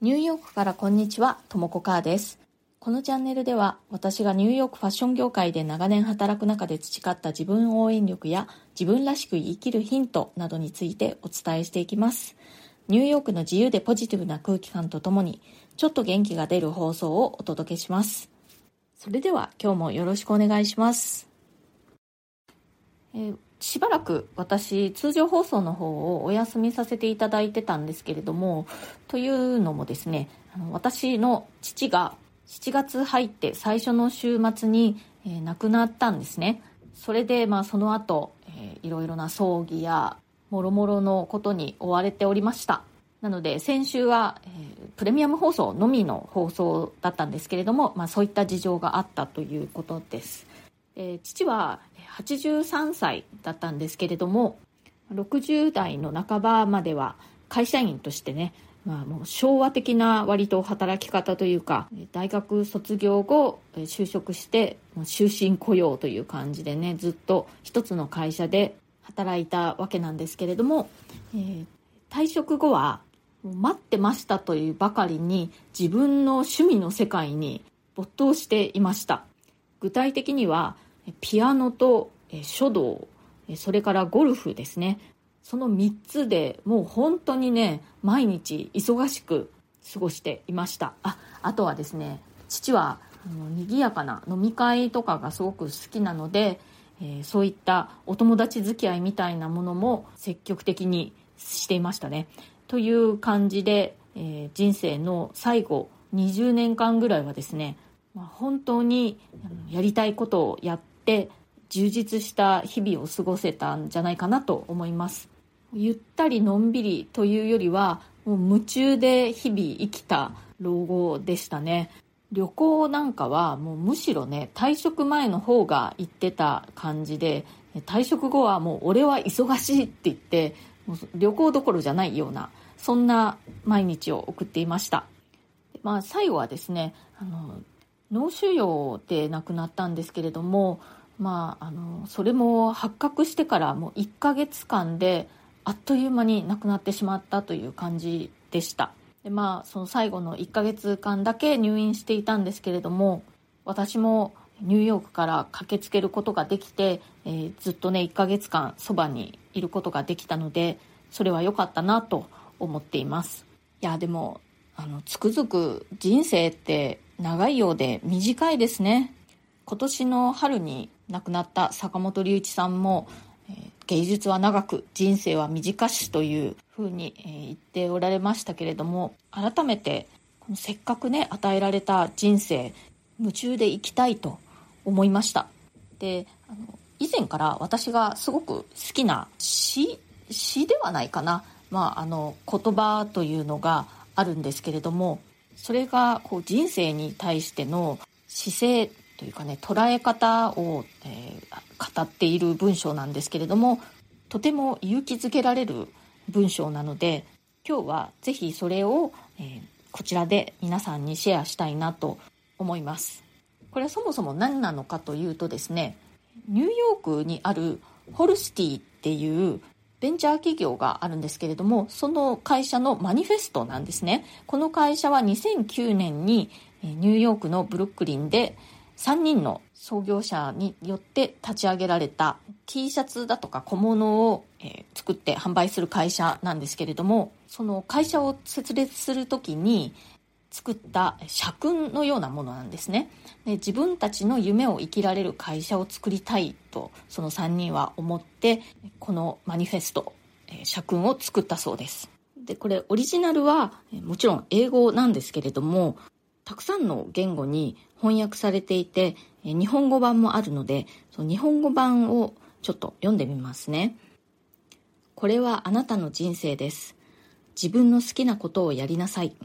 ニューヨークからこんにちは、ともこかーです。このチャンネルでは私がニューヨークファッション業界で長年働く中で培った自分応援力や自分らしく生きるヒントなどについてお伝えしていきます。ニューヨークの自由でポジティブな空気感とともにちょっと元気が出る放送をお届けします。それでは今日もよろしくお願いします。えーしばらく私通常放送の方をお休みさせていただいてたんですけれどもというのもですねあの私の父が7月入って最初の週末に、えー、亡くなったんですね。それで、まあ、その後、えー、いろいろな葬儀やもろもろのことに追われておりました。なので先週は、えー、プレミアム放送のみの放送だったんですけれども、まあ、そういった事情があったということです。えー、父は83歳だったんですけれども60代の半ばまでは会社員としてね、まあ、もう昭和的な割と働き方というか大学卒業後就職して終身雇用という感じでねずっと一つの会社で働いたわけなんですけれども、えー、退職後は待ってましたというばかりに自分の趣味の世界に没頭していました。具体的にはピアノと書道それからゴルフですね。その3つでもう本当にね毎日忙しく過ごしていました。ああとはですね父は賑やかな飲み会とかがすごく好きなので、え、そういったお友達付き合いみたいなものも積極的にしていましたね。という感じで、え、人生の最後20年間ぐらいはですね、ま、本当にやりたいことをやって充実した日々を過ごせたんじゃないかなと思います。ゆったりのんびりというよりはもう夢中で日々生きた老後でしたね。旅行なんかはもうむしろね退職前の方が行ってた感じで退職後はもう俺は忙しいって言ってもう旅行どころじゃないようなそんな毎日を送っていました。まあ最後はですねあの脳腫瘍で亡くなったんですけれどもまあ、あのそれも発覚してからもう1ヶ月間であっという間に亡くなってしまったという感じでした。でまあその最後の1ヶ月間だけ入院していたんですけれども私もニューヨークから駆けつけることができて、えー、ずっとね1ヶ月間そばにいることができたのでそれは良かったなと思っています。いやでもあのつくづく人生って長いようで短いですね。今年の春に亡くなった坂本龍一さんも、え、芸術は長く人生は短しというふうに、え、言っておられましたけれども改めてこのせっかくね与えられた人生夢中で生きたいと思いました。であの以前から私がすごく好きな詩詩ではないかな、まあ、あの言葉というのがあるんですけれどもそれがこう人生に対しての姿勢というかね捉え方を、えー、語っている文章なんですけれどもとても勇気づけられる文章なので今日は是非それを、えー、こちらで皆さんにシェアしたいなと思います。これはそもそも何なのかというとですねニューヨークにあるホルスティっていうベンチャー企業があるんですけれどもその会社のマニフェストなんですね。この会社は2009年にニューヨークのブルックリンで3人の創業者によって立ち上げられた T シャツだとか小物を、作って販売する会社なんですけれどもその会社を設立する時に作った社訓のようなものなんですね。で自分たちの夢を生きられる会社を作りたいとその3人は思ってこのマニフェスト社訓を作ったそうです。でこれオリジナルはもちろん英語なんですけれどもたくさんの言語に翻訳されていて、日本語版もあるので、その日本語版をちょっと読んでみますね。これはあなたの人生です。自分の好きなことをやりなさい。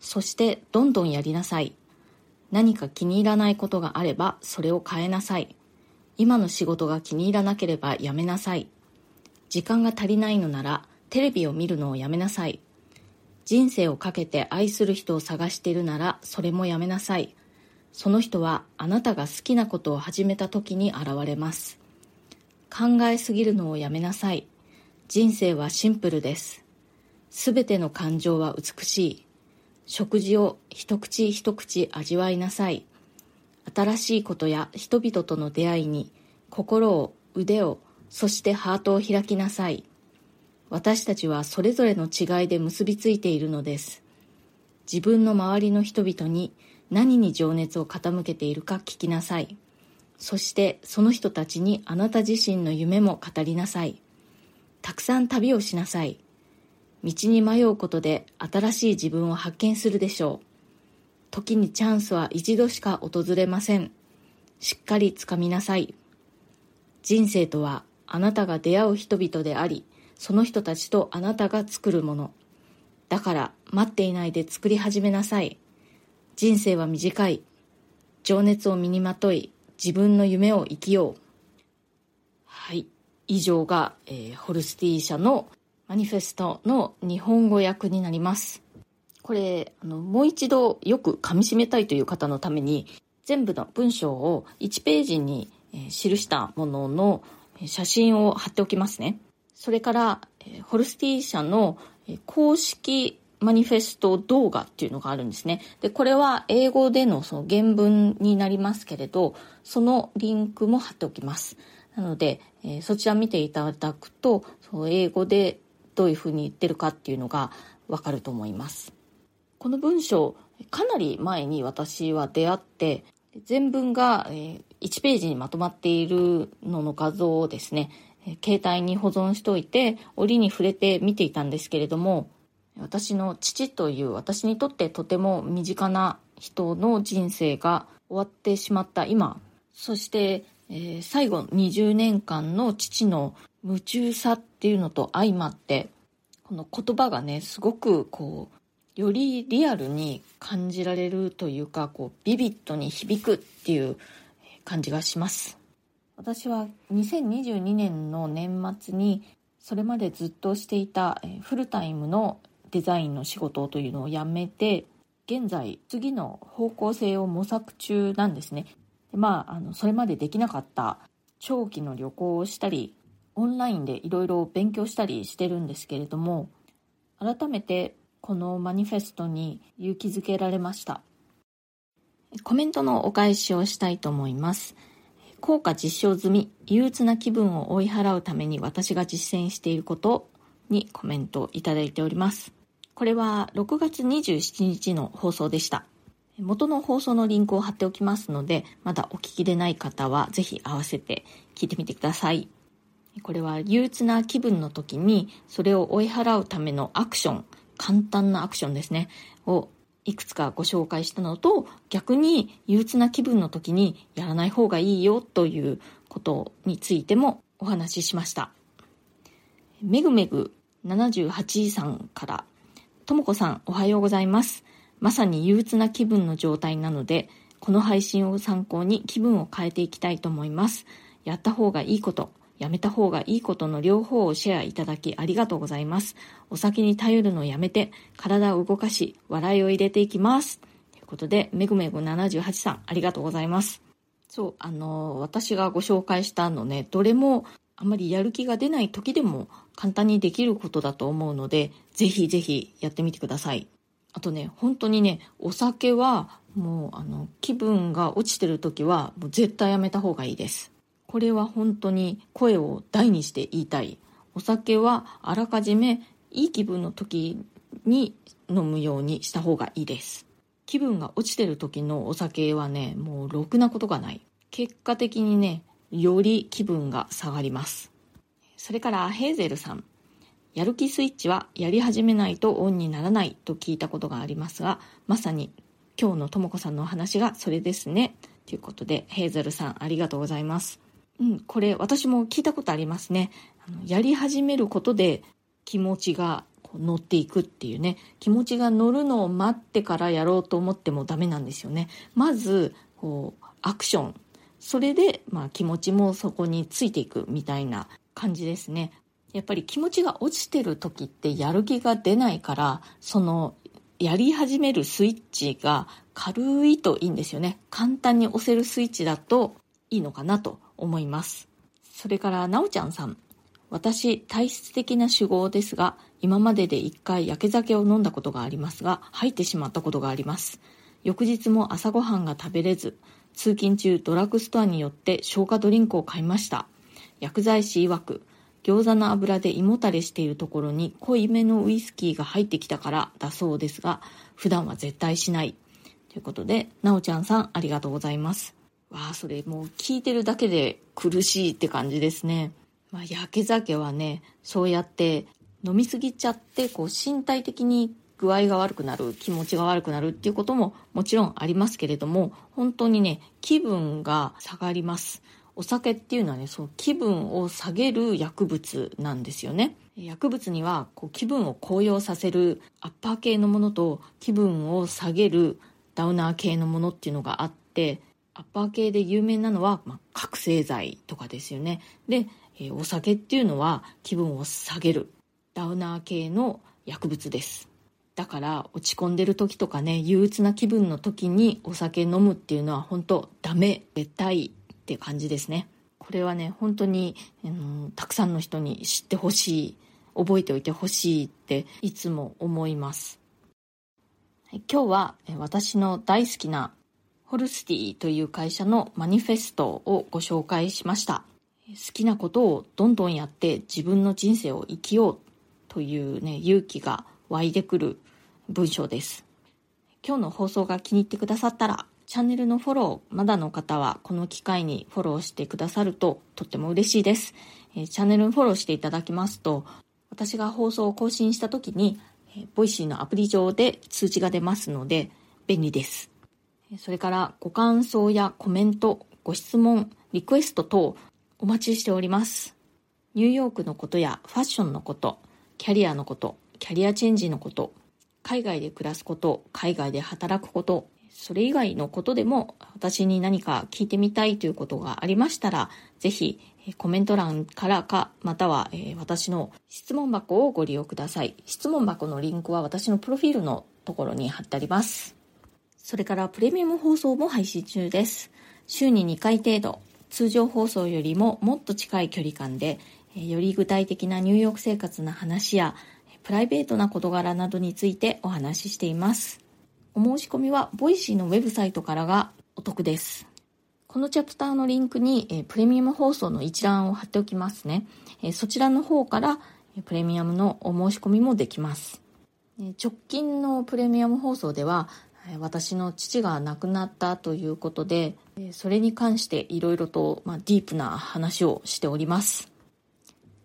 そしてどんどんやりなさい。何か気に入らないことがあればそれを変えなさい。今の仕事が気に入らなければやめなさい。時間が足りないのならテレビを見るのをやめなさい。人生をかけて愛する人を探しているならそれもやめなさい。その人はあなたが好きなことを始めた時に現れます。考えすぎるのをやめなさい。人生はシンプルです。すべての感情は美しい。食事を一口一口味わいなさい新しいことや人々との出会いに心を腕をそしてハートを開きなさい私たちはそれぞれの違いで結びついているのです自分の周りの人々に何に情熱を傾けているか聞きなさい。そしてその人たちにあなた自身の夢も語りなさい。たくさん旅をしなさい。道に迷うことで新しい自分を発見するでしょう。時にチャンスは一度しか訪れません。しっかりつかみなさい。人生とはあなたが出会う人々でありその人たちとあなたが作るもの。だから待っていないで作り始めなさい。人生は短い。情熱を身にまとい自分の夢を生きよう。はい。以上が、えー、ホルスティ社のマニフェストの日本語訳になります。これあのもう一度よく噛みしめたいという方のために全部の文章を1ページに、えー、記したものの写真を貼っておきますね。それから、えー、ホルスティー社の公式マニフェスト動画っていうのがあるんですね。で、これは英語でのその原文になりますけれど、そのリンクも貼っておきます。なので、えー、そちら見ていただくと、その英語でどういうふうに言ってるかっていうのがわかると思います。この文章、かなり前に私は出会って、全文が1ページにまとまっているのの画像をですね、携帯に保存しておいて、折に触れて見ていたんですけれども、私の父という私にとってとても身近な人の人生が終わってしまった今。そして、えー、最後20年間の父の夢中さっていうのと相まってこの言葉がねすごくこうよりリアルに感じられるというかこうビビッドに響くっていう感じがします。私は2022年の年末にそれまでずっとしていたフルタイムのデザインの仕事というのを辞めて現在次の方向性を模索中なんですね。でまああのそれまでできなかった長期の旅行をしたりオンラインでいろいろ勉強したりしてるんですけれども改めてこのマニフェストに勇気づけられました。コメントのお返しをしたいと思います。効果実証済み憂鬱な気分を追い払うために私が実践していることにコメントをいただいております。これは6月27日の放送でした。元の放送のリンクを貼っておきますので、まだお聞きでない方はぜひ合わせて聞いてみてください。これは憂鬱な気分の時にそれを追い払うためのアクション、簡単なアクションですね、をいくつかご紹介したのと、逆に憂鬱な気分の時にやらない方がいいよということについてもお話ししました。めぐめぐ78さんからともこさん、おはようございます。まさに憂鬱な気分の状態なので、この配信を参考に気分を変えていきたいと思います。やった方がいいこと、やめた方がいいことの両方をシェアいただきありがとうございます。お酒に頼るのをやめて、体を動かし、笑いを入れていきます。ということで、めぐめぐ78さん、ありがとうございます。そう、あの、私がご紹介したのね、どれもあまりやる気が出ない時でも簡単にできることだと思うので、ぜひぜひやってみてください。あとね、本当にね、お酒はもうあの気分が落ちてる時はもう絶対やめた方がいいです。これは本当に声を大にして言いたい。お酒はあらかじめいい気分の時に飲むようにした方がいいです。気分が落ちてる時のお酒はね、もうろくなことがない。結果的にね、より気分が下がります。それからヘーゼルさん。やる気スイッチはやり始めないとオンにならないと聞いたことがありますが、まさに今日のともこさんのお話がそれですね。ということで、ヘーゼルさんありがとうございます。うん、これ私も聞いたことありますね。あのやり始めることで気持ちが乗っていくっていうね気持ちが乗るのを待ってからやろうと思ってもダメなんですよねまずこうアクションそれで、まあ、気持ちもそこについていくみたいな感じですね。やっぱり気持ちが落ちてる時ってやる気が出ないからそのやり始めるスイッチが軽いといいんですよね簡単に押せるスイッチだといいのかなと思いますそれからなおちゃんさん私、体質的な酒豪ですが、今までで一回焼け酒を飲んだことがありますが、吐いてしまったことがあります。翌日も朝ごはんが食べれず、通勤中ドラッグストアによって消化ドリンクを買いました。薬剤師曰く、餃子の油で胃もたれしているところに濃いめのウイスキーが入ってきたからだそうですが、普段は絶対しない。ということで、なおちゃんさんありがとうございます。わあ、それもう聞いてるだけで苦しいって感じですね。まあ、焼け酒はね、そうやって飲みすぎちゃって、こう身体的に具合が悪くなる、気持ちが悪くなるっていうことももちろんありますけれども、本当にね、気分が下がります。お酒っていうのはね、その気分を下げる薬物なんですよね。薬物にはこう気分を高揚させるアッパー系のものと気分を下げるダウナー系のものっていうのがあって、アッパー系で有名なのは、まあ、覚醒剤とかですよね。で、えー、お酒っていうのは気分を下げるダウナー系の薬物です。だから落ち込んでる時とかね、憂鬱な気分の時にお酒飲むっていうのは本当ダメ、絶対って感じですね。これはね、本当に、うん、たくさんの人に知ってほしい、覚えておいてほしいっていつも思います。今日は私の大好きなホルスティという会社のマニフェストをご紹介しました。好きなことをどんどんやって自分の人生を生きようというね、勇気が湧いてくる文章です。今日の放送が気に入ってくださったら、チャンネルのフォロー、まだの方はこの機会にフォローしてくださるととっても嬉しいです。えチャンネルフォローしていただきますと、私が放送を更新した時に、え Voicy のアプリ上で通知が出ますので便利です。それからご感想やコメント、ご質問、リクエスト等お待ちしております。ニューヨークのことやファッションのこと、キャリアのこと、キャリアチェンジのこと、海外で暮らすこと、海外で働くこと、それ以外のことでも私に何か聞いてみたいということがありましたら、ぜひコメント欄からか、または、私の質問箱をご利用ください。質問箱のリンクは私のプロフィールのところに貼ってあります。それからプレミアム放送も配信中です。週に2回程度、通常放送よりももっと近い距離感で、より具体的なニューヨーク生活の話や、プライベートな事柄などについてお話ししています。お申し込みは、 Voicy のウェブサイトからがお得です。このチャプターのリンクに、えプレミアム放送の一覧を貼っておきますね。えそちらの方から、プレミアムのお申し込みもできます。え直近のプレミアム放送では、私の父が亡くなったということでそれに関していろいろと、まあ、ディープな話をしております